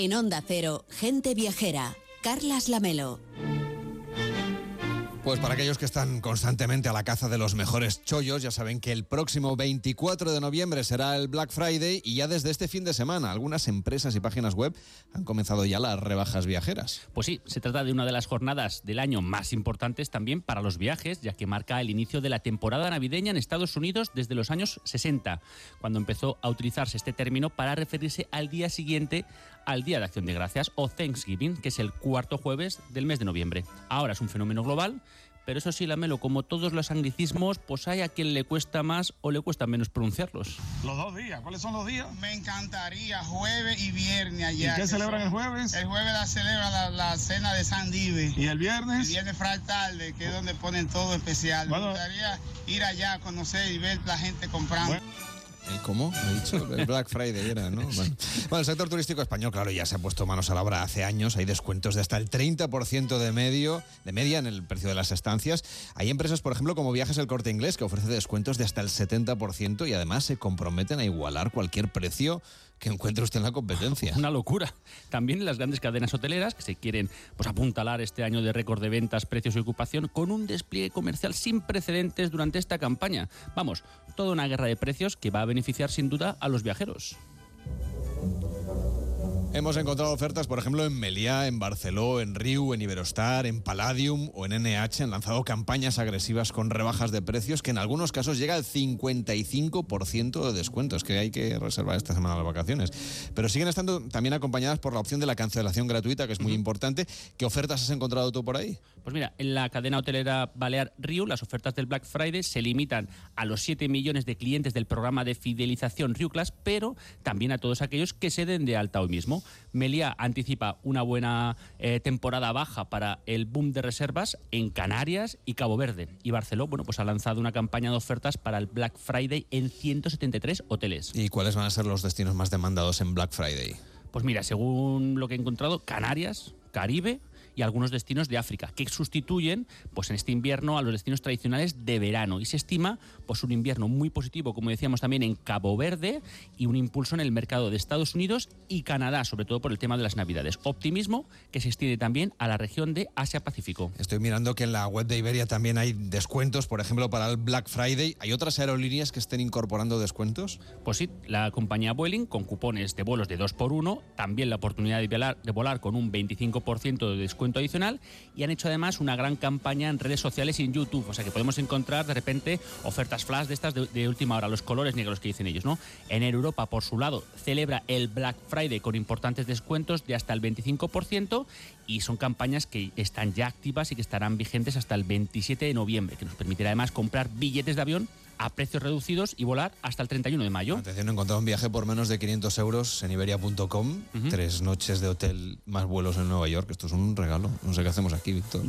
En Onda Cero, Gente Viajera, Carlas Lamelo. Pues para aquellos que están constantemente a la caza de los mejores chollos, ya saben que el próximo 24 de noviembre será el Black Friday y ya desde este fin de semana algunas empresas y páginas web han comenzado ya las rebajas viajeras. Pues sí, se trata de una de las jornadas del año más importantes también para los viajes, ya que marca el inicio de la temporada navideña en Estados Unidos desde los años 60, cuando empezó a utilizarse este término para referirse al día siguiente al Día de Acción de Gracias o Thanksgiving, que es el cuarto jueves del mes de noviembre. Ahora es un fenómeno global pero eso sí, Lamelo, como todos los anglicismos, pues hay a quien le cuesta más o le cuesta menos pronunciarlos. Los dos días, ¿cuáles son los días? Me encantaría, jueves y viernes allá. ¿Y qué celebran el jueves? El jueves la celebra la, cena de San Dive. ¿Y el viernes? El viernes tarde, que es donde ponen todo especial. Me gustaría ir allá a conocer y ver la gente comprando. ¿Cómo? ¿Ha dicho? El Black Friday era, ¿no? Bueno. el sector turístico español, claro, ya se ha puesto manos a la obra hace años. Hay descuentos de hasta el 30% de, medio, de media en el precio de las estancias. Hay empresas, por ejemplo, como Viajes El Corte Inglés, que ofrece descuentos de hasta el 70% y además se comprometen a igualar cualquier precio que encuentre usted en la competencia. Una locura. También las grandes cadenas hoteleras que se quieren pues, apuntalar este año de récord de ventas, precios y ocupación con un despliegue comercial sin precedentes durante esta campaña. Vamos, toda una guerra de precios que va a beneficiar sin duda a los viajeros. Hemos encontrado ofertas, por ejemplo, en Meliá, en Barceló, en Riu, en Iberostar, en Palladium o en NH. Han lanzado campañas agresivas con rebajas de precios que en algunos casos llega al 55% de descuentos, que hay que reservar esta semana las vacaciones. Pero siguen estando también acompañadas por la opción de la cancelación gratuita, que es muy importante. ¿Qué ofertas has encontrado tú por ahí? Pues mira, en la cadena hotelera Balear Riu, las ofertas del Black Friday se limitan a los 7 millones de clientes del programa de fidelización Riu Class, pero también a todos aquellos que se den de alta hoy mismo. Melia anticipa una buena eh, temporada baja para el boom de reservas en Canarias y Cabo Verde. Y Barceló, bueno, pues ha lanzado una campaña de ofertas para el Black Friday en 173 hoteles. ¿Y cuáles van a ser los destinos más demandados en Black Friday? Pues mira, según lo que he encontrado, Canarias, Caribe, y algunos destinos de África, que sustituyen pues en este invierno a los destinos tradicionales de verano. Y se estima pues un invierno muy positivo, como decíamos también en Cabo Verde, y un impulso en el mercado de Estados Unidos y Canadá, sobre todo por el tema de las Navidades. Optimismo que se extiende también a la región de Asia-Pacífico. Estoy mirando que en la web de Iberia también hay descuentos, por ejemplo, para el Black Friday. ¿Hay otras aerolíneas que estén incorporando descuentos? Pues sí, la compañía Vueling con cupones de vuelos de 2 por 1 también la oportunidad de volar, de volar con un 25% de descuento adicional y han hecho además una gran campaña en redes sociales y en YouTube. O sea que podemos encontrar de repente ofertas flash de estas de, última hora, los colores negros que dicen ellos, ¿no? En Europa, por su lado, celebra el Black Friday con importantes descuentos de hasta el 25% y son campañas que están ya activas y que estarán vigentes hasta el 27 de noviembre, que nos permitirá además comprar billetes de avión a precios reducidos y volar hasta el 31 de mayo. Atención, he encontrado un viaje por menos de 500 euros en iberia.com, tres noches de hotel más vuelos en Nueva York. Esto es un regalo. No sé qué hacemos aquí, Víctor.